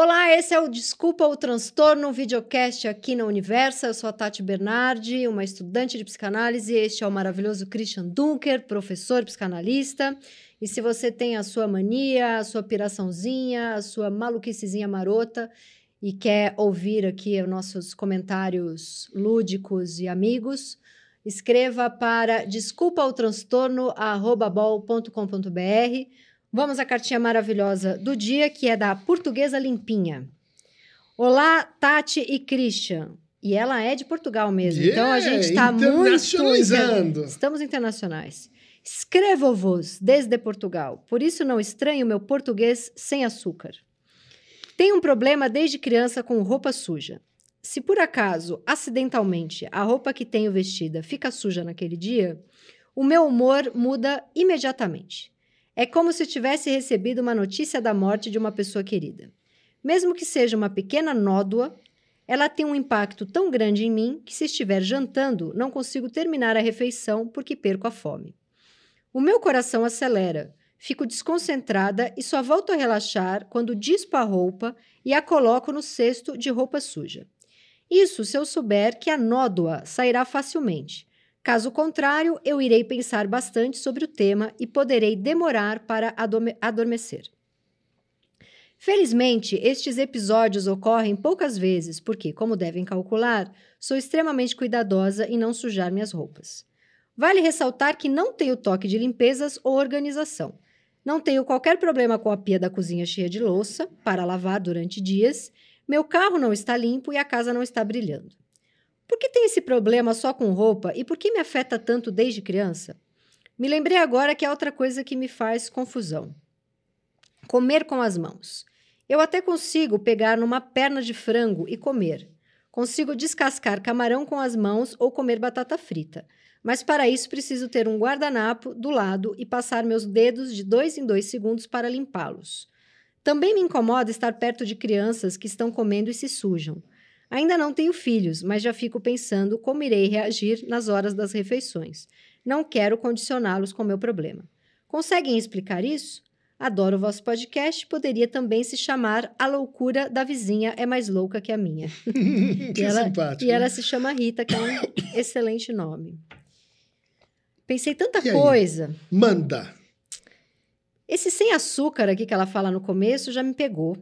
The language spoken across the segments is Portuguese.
Olá, esse é o Desculpa o Transtorno, um videocast aqui na Universa. Eu sou a Tati Bernardi, uma estudante de psicanálise. Este é o maravilhoso Christian Dunker, professor psicanalista. E se você tem a sua mania, a sua piraçãozinha, a sua maluquicezinha marota e quer ouvir aqui os nossos comentários lúdicos e amigos, escreva para desculpaotranstorno@bol.com.br Vamos à cartinha maravilhosa do dia, que é da Portuguesa Limpinha. Olá, Tati e Christian. E ela é de Portugal mesmo. Yeah, então a gente está muito. Estamos internacionais. Escrevo-vos desde Portugal. Por isso não estranho meu português sem açúcar. Tenho um problema desde criança com roupa suja. Se por acaso, acidentalmente, a roupa que tenho vestida fica suja naquele dia, o meu humor muda imediatamente. É como se tivesse recebido uma notícia da morte de uma pessoa querida. Mesmo que seja uma pequena nódoa, ela tem um impacto tão grande em mim que, se estiver jantando, não consigo terminar a refeição porque perco a fome. O meu coração acelera, fico desconcentrada e só volto a relaxar quando dispo a roupa e a coloco no cesto de roupa suja. Isso se eu souber que a nódoa sairá facilmente, Caso contrário, eu irei pensar bastante sobre o tema e poderei demorar para adormecer. Felizmente, estes episódios ocorrem poucas vezes, porque, como devem calcular, sou extremamente cuidadosa em não sujar minhas roupas. Vale ressaltar que não tenho toque de limpezas ou organização. Não tenho qualquer problema com a pia da cozinha cheia de louça para lavar durante dias, meu carro não está limpo e a casa não está brilhando. Por que tem esse problema só com roupa e por que me afeta tanto desde criança? Me lembrei agora que é outra coisa que me faz confusão. Comer com as mãos. Eu até consigo pegar numa perna de frango e comer. Consigo descascar camarão com as mãos ou comer batata frita. Mas para isso preciso ter um guardanapo do lado e passar meus dedos de dois em dois segundos para limpá-los. Também me incomoda estar perto de crianças que estão comendo e se sujam. Ainda não tenho filhos, mas já fico pensando como irei reagir nas horas das refeições. Não quero condicioná-los com meu problema. Conseguem explicar isso? Adoro o vosso podcast. Poderia também se chamar A Loucura da Vizinha é Mais Louca que a Minha. que e ela, simpático. E ela se chama Rita, que é um excelente nome. Pensei tanta coisa. Manda! Esse sem açúcar aqui que ela fala no começo já me pegou.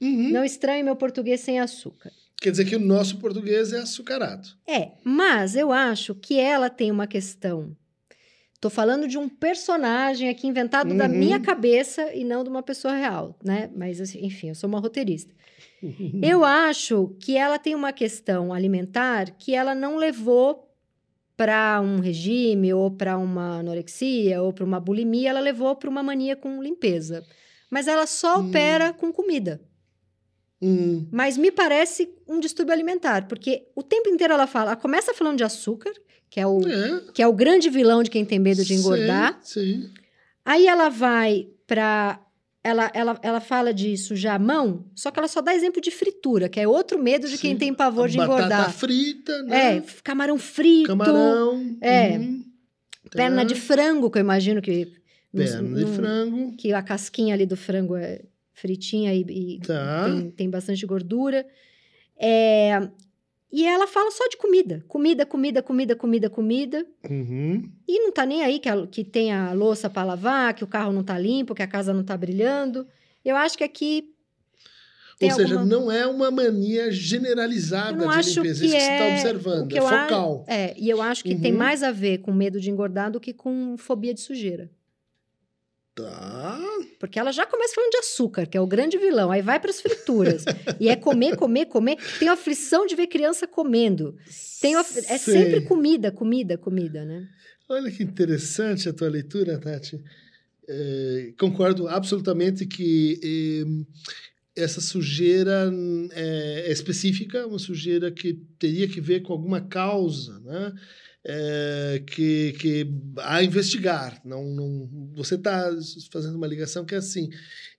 Uhum. Não estranhe meu português sem açúcar. Quer dizer que o nosso português é açucarado. É, mas eu acho que ela tem uma questão. Tô falando de um personagem aqui inventado uhum. da minha cabeça e não de uma pessoa real, né? Mas, assim, enfim, eu sou uma roteirista. Uhum. Eu acho que ela tem uma questão alimentar que ela não levou para um regime ou para uma anorexia ou para uma bulimia, ela levou para uma mania com limpeza. Mas ela só opera hum. com comida. Hum. Mas me parece um distúrbio alimentar, porque o tempo inteiro ela fala, ela começa falando de açúcar, que é o, é. Que é o grande vilão de quem tem medo de engordar. Sim, sim. Aí ela vai para ela, ela, ela fala de sujar a mão, só que ela só dá exemplo de fritura, que é outro medo de sim. quem tem pavor de Batata engordar. Batata frita, né? É, camarão frito. Camarão. É. Uhum. Perna tá. de frango, que eu imagino que. Perna no, de frango. Que a casquinha ali do frango é fritinha e, e tá. tem, tem, bastante gordura. É, e ela fala só de comida. Comida, comida, comida, comida, comida. Uhum. E não tá nem aí que, a, que tem a louça para lavar, que o carro não tá limpo, que a casa não tá brilhando. Eu acho que aqui. Ou seja, alguma... não é uma mania generalizada de limpeza, isso que você está é... observando, é focal. A... É, e eu acho que uhum. tem mais a ver com medo de engordar do que com fobia de sujeira. Tá. Porque ela já começa falando de açúcar, que é o grande vilão. Aí vai para as frituras. e é comer, comer, comer. Tem a aflição de ver criança comendo. Tem. É sempre comida, comida, comida, né? Olha que interessante a tua leitura, Tati. É, concordo absolutamente que essa sujeira é, é, específica, uma sujeira que teria que ver com alguma causa, né? É, que, que a investigar. Não, não, você está fazendo uma ligação que é assim.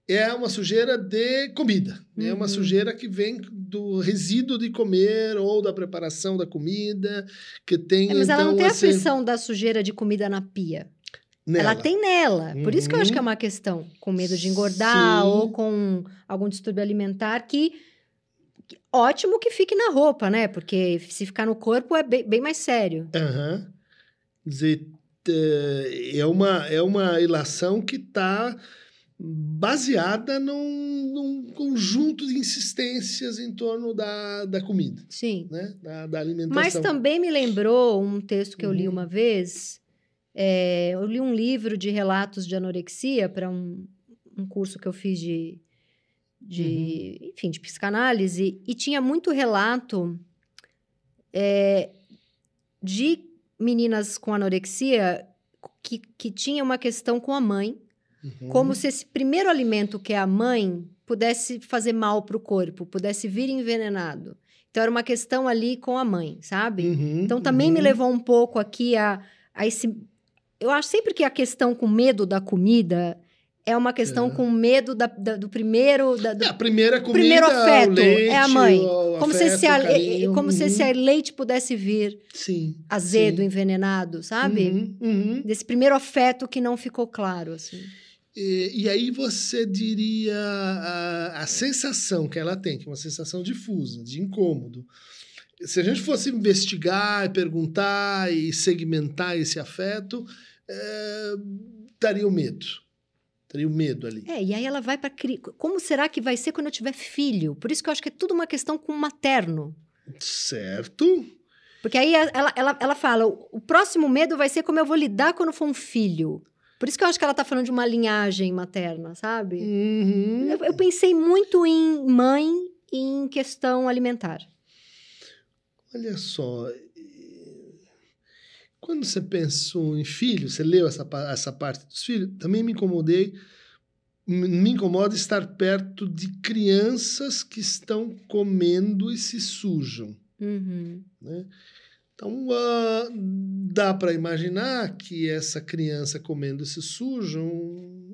É uma sujeira de comida. Uhum. É uma uhum. sujeira que vem do resíduo de comer ou da preparação da comida, que tem. É, mas então, ela não tem assim... a aflição da sujeira de comida na pia. Nela. Ela tem nela. Por isso que eu acho que é uhum. uma questão. Com medo de engordar Sim. ou com algum distúrbio alimentar que. Ótimo que fique na roupa, né? Porque se ficar no corpo é bem, bem mais sério. Aham. Uhum. Dizer, é uma, é uma ilação que está baseada num, num, conjunto de insistências em torno da, da comida. Sim. Né? Da, da alimentação. Mas também me lembrou um texto que eu li uhum. uma vez é, eu li um livro de relatos de anorexia para um, um curso que eu fiz de, de uhum. enfim, de psicanálise, e tinha muito relato é, de meninas com anorexia que, que tinha uma questão com a mãe, uhum. como se esse primeiro alimento que é a mãe pudesse fazer mal para o corpo, pudesse vir envenenado. Então era uma questão ali com a mãe, sabe? Uhum, então também me uhum. levou um pouco aqui a, a esse eu acho sempre que a questão com medo da comida é uma questão é. com medo da, da, do primeiro. Da, do é, a primeira comida, primeiro afeto leite, é a mãe. Como, afeto, se, esse, como uhum. se esse leite pudesse vir sim, azedo, sim. envenenado, sabe? Uhum, uhum. Desse primeiro afeto que não ficou claro, assim. E, e aí você diria a, a sensação que ela tem, que é uma sensação difusa, de incômodo se a gente fosse investigar, perguntar e segmentar esse afeto, é, daria o medo. Teria o medo ali. É, e aí ela vai para. Como será que vai ser quando eu tiver filho? Por isso que eu acho que é tudo uma questão com o materno. Certo. Porque aí ela, ela, ela fala: o próximo medo vai ser como eu vou lidar quando for um filho. Por isso que eu acho que ela tá falando de uma linhagem materna, sabe? Uhum. Eu, eu pensei muito em mãe e em questão alimentar. Olha só, quando você pensou em filho, você leu essa, essa parte dos filhos, também me incomodei, me incomoda estar perto de crianças que estão comendo e se sujam. Uhum. Né? Então, uh, dá para imaginar que essa criança comendo e se sujam,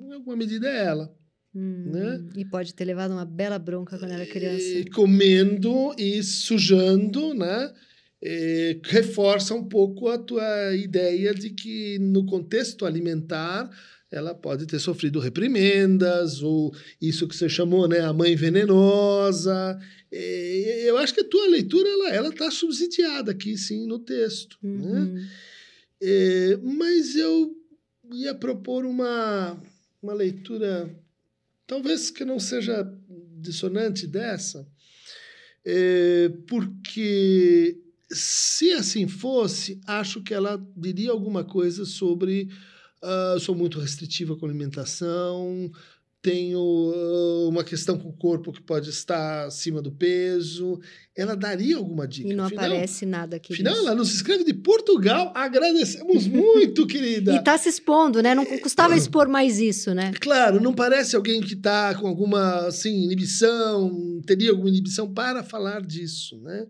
em alguma medida é ela. Hum, né? E pode ter levado uma bela bronca quando era criança. E comendo e sujando, né? É, reforça um pouco a tua ideia de que no contexto alimentar ela pode ter sofrido reprimendas ou isso que você chamou, né, a mãe venenosa. É, eu acho que a tua leitura ela ela está subsidiada aqui sim no texto, né? uhum. né? Mas eu ia propor uma uma leitura talvez que não seja dissonante dessa, é, porque se assim fosse, acho que ela diria alguma coisa sobre uh, sou muito restritiva com alimentação, tenho uh, uma questão com o corpo que pode estar acima do peso. Ela daria alguma dica. E não Afinal, aparece nada aqui. Afinal, ela nos escreve de Portugal. Agradecemos muito, querida. E está se expondo, né? Não custava expor mais isso, né? Claro, não parece alguém que está com alguma assim, inibição, teria alguma inibição para falar disso, né?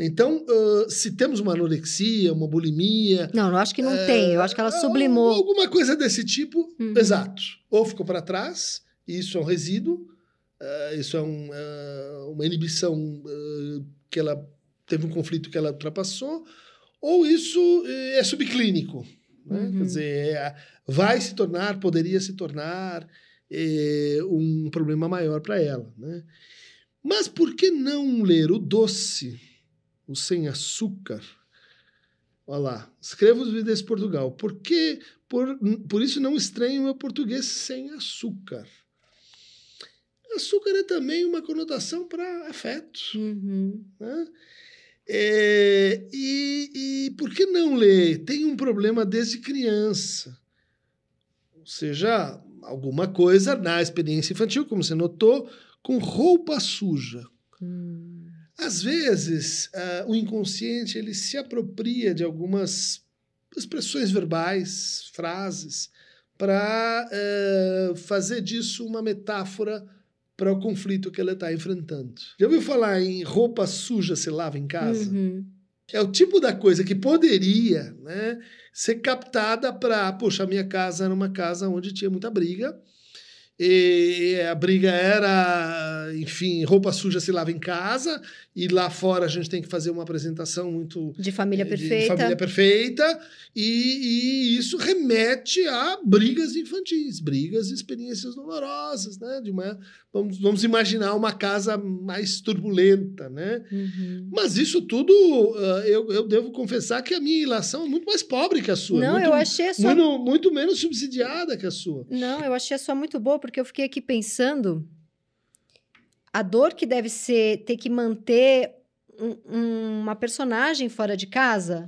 Então, uh, se temos uma anorexia, uma bulimia. Não, eu acho que não é, tem. Eu acho que ela sublimou. Alguma coisa desse tipo, uhum. exato. Ou ficou para trás, e isso é um resíduo, uh, isso é um, uh, uma inibição que ela teve um conflito que ela ultrapassou, ou isso é subclínico. Né? Uhum. Quer dizer, é, vai se tornar, poderia se tornar é, um problema maior para ela. Né? Mas por que não ler o doce? O sem açúcar. Olha lá, escrevo os vídeos Portugal. Por que, por, por isso não estranho o meu português sem açúcar? Açúcar é também uma conotação para afeto. Uhum. Né? É, e, e por que não ler? Tem um problema desde criança. Ou seja, alguma coisa na experiência infantil, como você notou, com roupa suja. Hum. Às vezes, uh, o inconsciente ele se apropria de algumas expressões verbais, frases, para uh, fazer disso uma metáfora para o conflito que ela está enfrentando. Já ouviu falar em roupa suja se lava em casa? Uhum. É o tipo da coisa que poderia né, ser captada para, poxa, a minha casa era uma casa onde tinha muita briga, e a briga era, enfim, roupa suja se lava em casa, e lá fora a gente tem que fazer uma apresentação muito. De família de perfeita. família perfeita, e, e isso remete a brigas infantis, brigas e experiências dolorosas, né? De uma, vamos, vamos imaginar uma casa mais turbulenta, né? Uhum. Mas isso tudo, uh, eu, eu devo confessar que a minha ilação é muito mais pobre que a sua. Não, muito, eu achei só. muito, muito menos subsidiada que a sua. Não, eu achei só muito boa, porque eu fiquei aqui pensando a dor que deve ser ter que manter um- um- uma personagem fora de casa.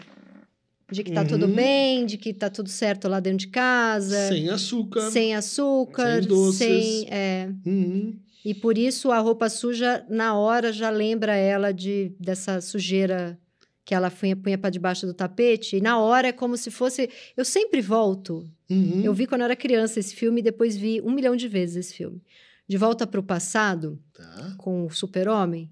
De que tá tudo Uhum. bem, de que tá tudo certo lá dentro de casa. Sem açúcar. sem açúcar, sem doces. sem, é, Uhum. e por isso a roupa suja na hora já lembra ela de dessa sujeira que ela punha, punha para debaixo do tapete e na hora é como se fosse eu sempre volto Uhum. eu vi quando eu era criança esse filme e depois vi um milhão de vezes esse filme de volta para o passado Tá. com o super homem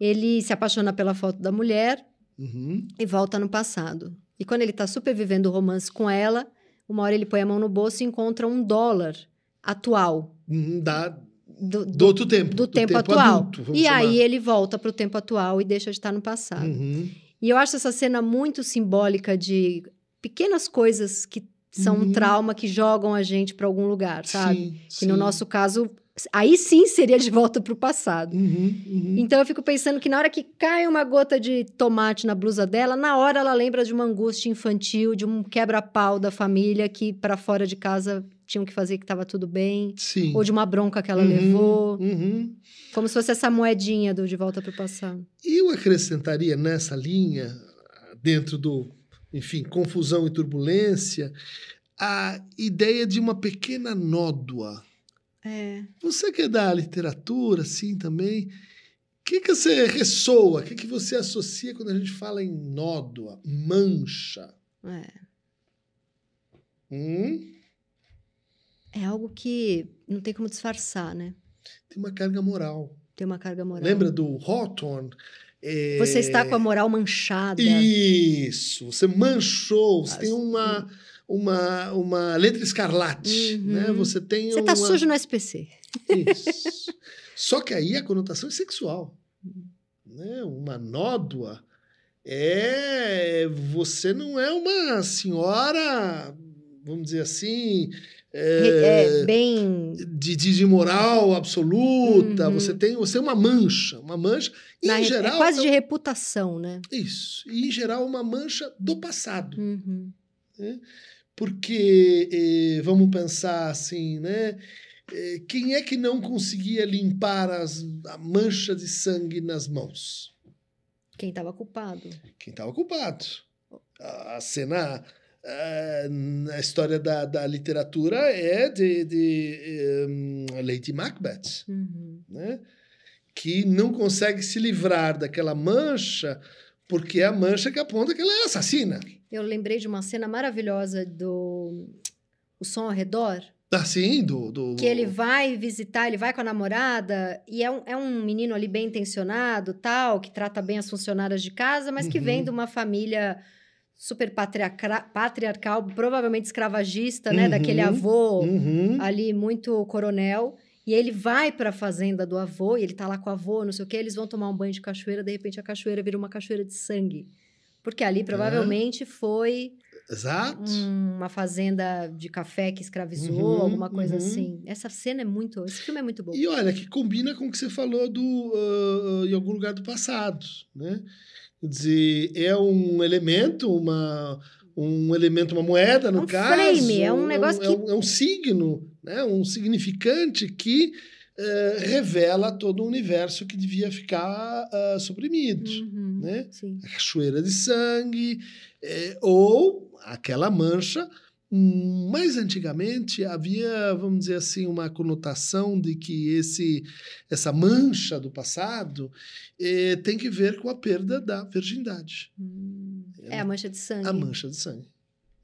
ele se apaixona pela foto da mulher Uhum. e volta no passado. E quando ele tá super vivendo o romance com ela, uma hora ele põe a mão no bolso e encontra um dólar atual. Uhum. Da, Do, do do, outro tempo. do tempo, atual. adulto, e chamar. aí ele volta pro tempo atual e deixa de estar no passado. Uhum. E eu acho essa cena muito simbólica de pequenas coisas que são Uhum. um trauma que jogam a gente para algum lugar, sabe? Sim, Que no nosso caso, aí sim seria de volta pro passado. Uhum. Uhum. Então eu fico pensando que na hora que cai uma gota de tomate na blusa dela, na hora ela lembra de uma angústia infantil, de um quebra-pau da família que para fora de casa tinham que fazer que estava tudo bem, Sim. ou de uma bronca que ela Uhum. levou, Uhum. como se fosse essa moedinha do de volta pro passado. Eu acrescentaria nessa linha, dentro do, enfim, confusão e turbulência, a ideia de uma pequena nódoa. É. Você que é da literatura, assim, também, o que, que você ressoa, o que, que você associa quando a gente fala em nódoa, mancha? É. Hum? É algo que não tem como disfarçar, né? Tem uma carga moral. Tem uma carga moral. Lembra do Hawthorne? É, Você está com a moral manchada. Isso, você manchou, você tem uma, uma, uma letra escarlate, Uhum. né? Você tem Você tá uma... sujo no SPC. Isso. Só que aí a conotação é sexual. Né? Uma nódoa é... Você não é uma senhora, vamos dizer assim... é, É, bem de, de, de moral absoluta, Uhum. você tem você é uma mancha, uma mancha, e na em re- geral é quase de reputação, né? isso, e em geral uma mancha do passado, Uhum. porque eh, vamos pensar assim, né? Eh, quem é que não conseguia limpar as, a mancha de sangue nas mãos? Quem estava culpado. Quem estava culpado? A, a cena eh, na história da, da literatura é de, de eh, Lady Macbeth. Uhum. né? que não consegue se livrar daquela mancha porque é a mancha que aponta que ela é assassina. Eu lembrei de uma cena maravilhosa do O Som ao Redor, Assim, do... do... que ele vai visitar, ele vai com a namorada, e é um, é um menino ali bem intencionado, tal, que trata bem as funcionárias de casa, mas que Uhum. vem de uma família super patriarca- patriarcal, provavelmente escravagista, né? Uhum. Daquele avô Uhum. ali muito coronel. E ele vai para a fazenda do avô, e ele tá lá com o avô, não sei o quê, eles vão tomar um banho de cachoeira, de repente a cachoeira vira uma cachoeira de sangue. Porque ali provavelmente foi Exato. uma fazenda de café que escravizou, Uhum, alguma coisa uhum. assim. Essa cena é muito. Esse filme é muito bom. E olha, que combina com o que você falou do, ah, em algum lugar do passado, né? Quer dizer, é um elemento, uma, um elemento, uma moeda, no É um caso. frame, é um negócio é um, é um signo, né? um significante que eh, revela todo o universo que devia ficar ah, suprimido. Uhum, né? Sim. a cachoeira de sangue, eh, ou aquela mancha. Mais antigamente havia, vamos dizer assim, uma conotação de que esse, essa mancha do passado eh, tem que ver com a perda da virgindade. Hum. É a mancha de sangue. A mancha de sangue.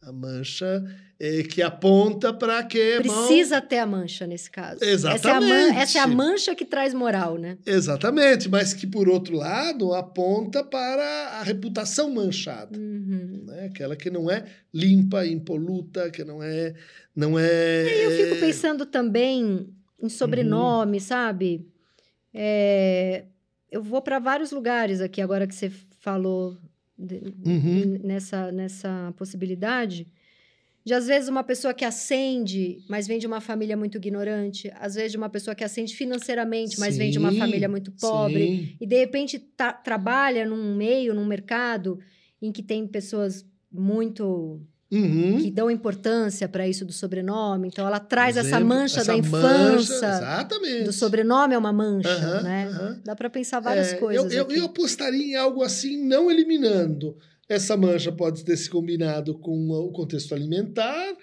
A mancha é, que aponta para que. Precisa mal... ter a mancha nesse caso. Exatamente. Essa é, man... Essa é, a mancha que traz moral, né? Exatamente, mas que, por outro lado, aponta para a reputação manchada. Uhum. Né? Aquela que não é limpa, impoluta, que não é. Não é... E eu fico pensando também em sobrenome, uhum. sabe? É... Eu vou para vários lugares aqui agora que você falou de... uhum. nessa, nessa possibilidade de às vezes uma pessoa que ascende, mas vem de uma família muito ignorante, às vezes de uma pessoa que ascende financeiramente, mas sim, vem de uma família muito pobre, sim. e de repente tá, trabalha num meio, num mercado em que tem pessoas muito Uhum. que dão importância para isso do sobrenome. Então, ela traz Exemplo, essa mancha essa da infância. exatamente. Do sobrenome é uma mancha, Uhum, né? uhum. Dá para pensar várias É, coisas. Eu, eu, eu apostaria em algo assim, não eliminando. Essa mancha pode ter se combinado com o contexto alimentar,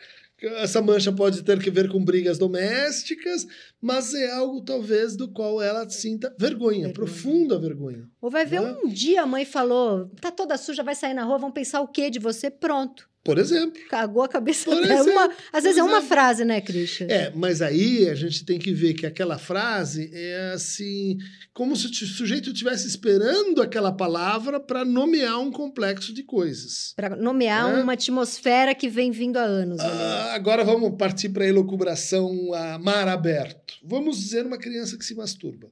essa mancha pode ter que ver com brigas domésticas, mas é algo talvez do qual ela sinta vergonha, Vergonha. profunda vergonha. Ou vai ver né? um dia a mãe falou: tá toda suja, vai sair na rua, vão pensar o quê de você? Pronto. Por exemplo. Cagou a cabeça Por exemplo, Uma, às vezes é uma frase, né, Christian? É, mas aí a gente tem que ver que aquela frase é assim, como se o sujeito estivesse esperando aquela palavra para nomear um complexo de coisas. Para nomear É. uma atmosfera que vem vindo há anos. ali. Ah, agora vamos partir para a elucubração a mar aberto. Vamos dizer uma criança que se masturba.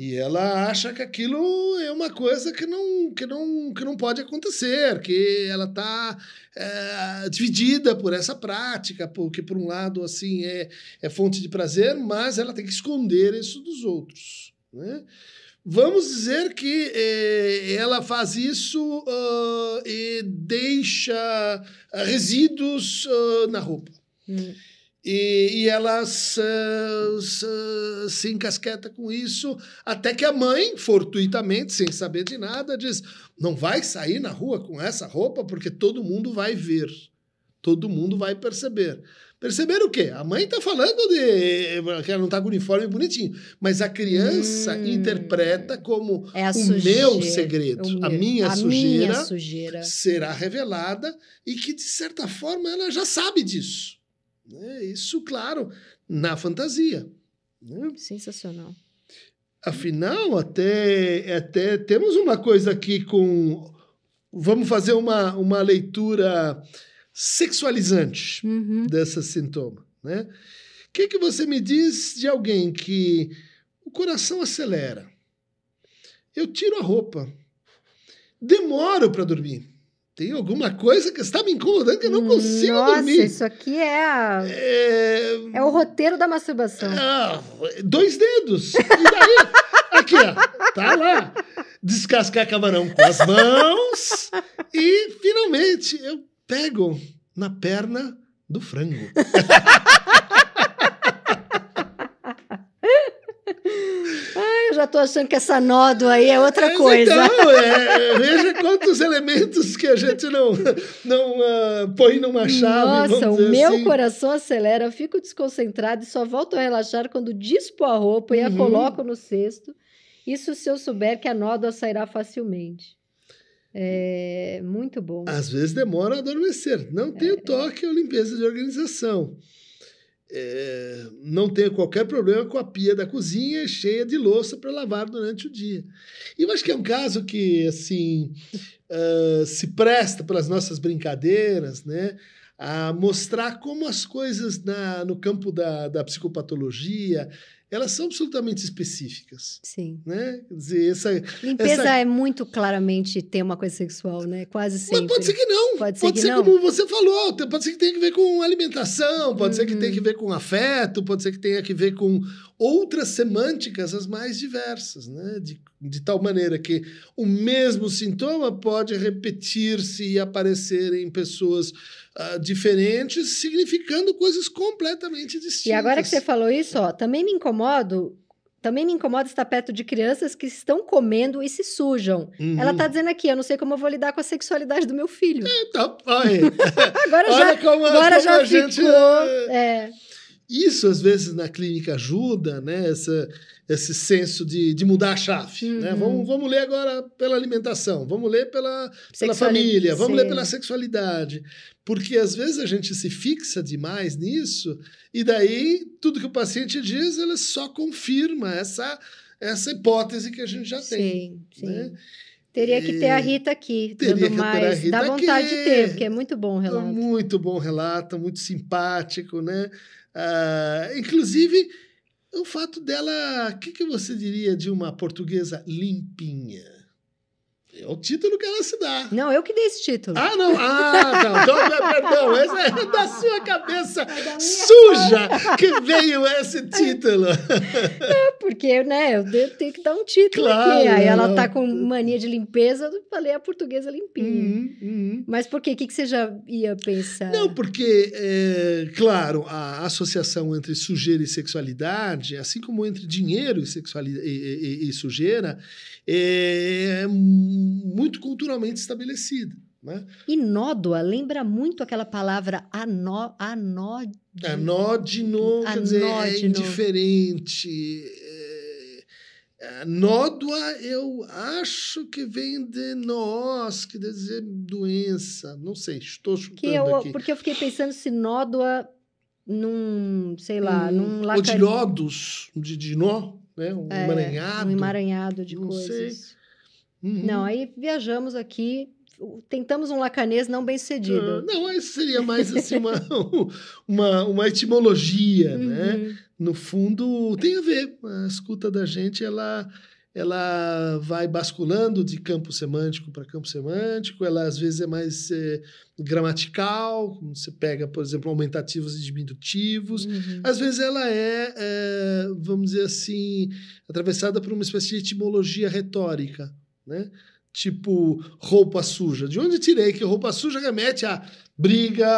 E ela acha que aquilo é uma coisa que não, que não, que não pode acontecer, que ela está dividida por essa prática, porque por um lado assim é, é fonte de prazer, mas ela tem que esconder isso dos outros. Né? Vamos dizer que eh, ela faz isso ah, e deixa resíduos ah, na roupa. Hum. E, e ela se, se, se encasqueta com isso, até que a mãe, fortuitamente, sem saber de nada, diz: não vai sair na rua com essa roupa porque todo mundo vai ver. Todo mundo vai perceber. Perceber o quê? A mãe está falando de que ela não está com o uniforme bonitinho, mas a criança Hum. interpreta como É a o sujeira, meu segredo, o a meu- minha a sujeira minha sujeira. será revelada e que, de certa forma, ela já sabe disso. Né? Isso, claro, na fantasia. né? Sensacional. Afinal, até, até temos uma coisa aqui com. Vamos fazer uma, uma leitura sexualizante Uhum. desse sintoma. Né? O que, que você me diz de alguém que o coração acelera? Eu tiro a roupa, demoro para dormir. Tem alguma coisa que está me incomodando que eu não consigo Nossa, dormir. isso aqui é, a- É, é o roteiro da masturbação. ah, dois dedos. E daí? Aqui, ó. Tá lá. Descascar camarão com as mãos. E, finalmente, eu pego na perna do frango. Eu já tô achando que essa nódoa aí é outra Mas coisa. Então, é, veja quantos elementos que a gente não, não ah, põe numa chave. Nossa, o meu assim. coração acelera, eu fico desconcentrado e só volto a relaxar quando dispo a roupa e a Uhum. coloco no cesto. Isso se eu souber que a nódoa sairá facilmente. É muito bom. Às vezes demora a adormecer. Não tenho toque ou limpeza de organização. É, não tenho qualquer problema com a pia da cozinha cheia de louça para lavar durante o dia. E eu acho que é um caso que, assim, ah, se presta para as nossas brincadeiras, né? A mostrar como as coisas na, no campo da, da psicopatologia elas são absolutamente específicas, Sim. né? Quer dizer, essa, Limpeza Essa- é muito claramente ter uma coisa sexual, né? Quase sempre. Mas pode ser que não. Pode Pode ser ser, que não. como você falou. Pode ser que tenha que ver com alimentação, pode ser que Uhum. tenha que ver com afeto, pode ser que tenha que ver com outras semânticas as mais diversas, né? De, de tal maneira que o mesmo sintoma pode repetir-se e aparecer em pessoas ah, diferentes, significando coisas completamente distintas. E agora que você falou isso, ó, também me incomodo. Também me incomoda estar perto de crianças que estão comendo e se sujam. Uhum. Ela tá dizendo aqui, eu não sei como eu vou lidar com a sexualidade do meu filho. Tá, olha, Agora olha já, como, agora como já a gente... ficou. É, Isso, às vezes, na clínica ajuda, né? Essa, esse senso de, de mudar a chave. Né? Uhum. Né? Vamos, vamos ler agora pela alimentação, vamos ler pela, pela família, vamos ler pela sexualidade. Porque, às vezes, a gente se fixa demais nisso e daí tudo que o paciente diz, ele só confirma essa, essa hipótese que a gente já tem. Sim, né? Teria que ter a Rita aqui, dando mais. Dá vontade aqui. de ter, porque é muito bom o relato. Muito bom relato, muito simpático, né? Uh, inclusive, o fato dela. O que, que você diria de uma portuguesa limpinha? É o título que ela se dá. Não, eu que dei esse título. Ah, não. Ah, não. Então, perdão. Essa é da sua cabeça é suja que veio esse título. Não, porque, né, eu tenho que dar um título claro, aqui. Aí ela tá com mania de limpeza, eu falei a portuguesa limpinha. Uhum, uhum. Mas por quê? O que, que você já ia pensar? Não, porque, é, claro, a associação entre sujeira e sexualidade, assim como entre dinheiro e, sexualidade, e, e, e sujeira, é muito culturalmente estabelecida. Né? E nódoa lembra muito aquela palavra anó, anódino. Anódino, quer dizer, é indiferente. É, nódoa, eu acho que vem de nós, que quer dizer doença. Não sei, estou chutando que eu, aqui. Porque eu fiquei pensando se nódoa num, sei lá, hum, num lacar... Ou de nódos, de, de nó, né? Um é, emaranhado. Um emaranhado de não coisas. Uhum. Não, aí viajamos aqui, tentamos um lacanês não bem sucedido. Uh, não, isso seria mais assim uma, uma, uma etimologia, né? uhum. né? No fundo, tem a ver. A escuta da gente, ela ela vai basculando de campo semântico para campo semântico, ela às vezes é mais é, gramatical, você pega, por exemplo, aumentativos e diminutivos, uhum. às vezes ela é, é, vamos dizer assim, atravessada por uma espécie de etimologia retórica, né? Tipo, roupa suja. De onde tirei que roupa suja remete a briga,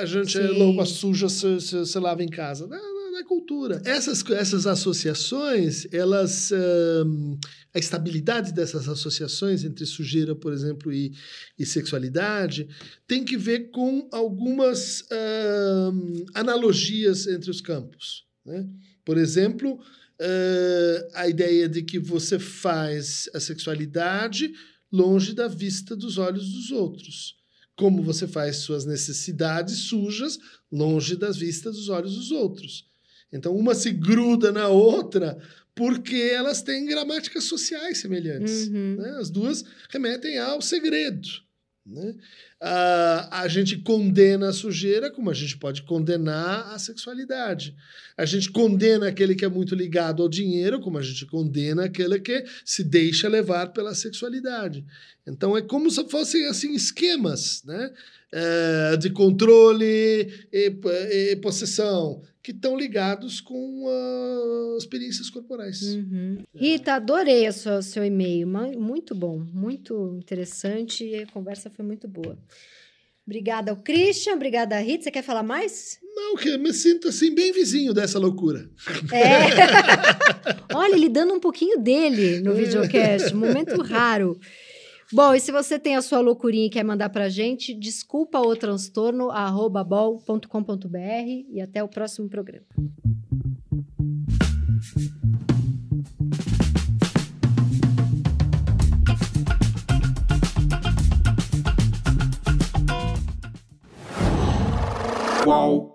a gente Sim. roupa suja se, se, se lava em casa. Na, na, na, cultura. Essas, essas associações, elas. Um, a estabilidade dessas associações entre sujeira, por exemplo, e, e sexualidade, tem que ver com algumas um, analogias entre os campos. Né? Por exemplo, uh, a ideia de que você faz a sexualidade longe da vista dos olhos dos outros. Como você faz suas necessidades sujas longe das vistas dos olhos dos outros. Então, uma se gruda na outra porque elas têm gramáticas sociais semelhantes. Uhum. Né? As duas remetem ao segredo. Né? Uh, a gente condena a sujeira como a gente pode condenar a sexualidade. A gente condena aquele que é muito ligado ao dinheiro, como a gente condena aquele que se deixa levar pela sexualidade. Então é como se fossem assim esquemas, né? Uh, de controle e, e, possessão que estão ligados com uh, experiências corporais. Uhum. Rita, adorei o seu, seu e-mail, muito bom, muito interessante e a conversa foi muito boa. Obrigada ao Christian, obrigada a Rita. Você quer falar mais? Não, que eu me sinto assim bem vizinho dessa loucura. É. Olha, ele dando um pouquinho dele no videocast, momento raro. Bom, e se você tem a sua loucurinha e quer mandar pra gente, desculpa o transtorno, arroba bol.com.br e até o próximo programa. Qual?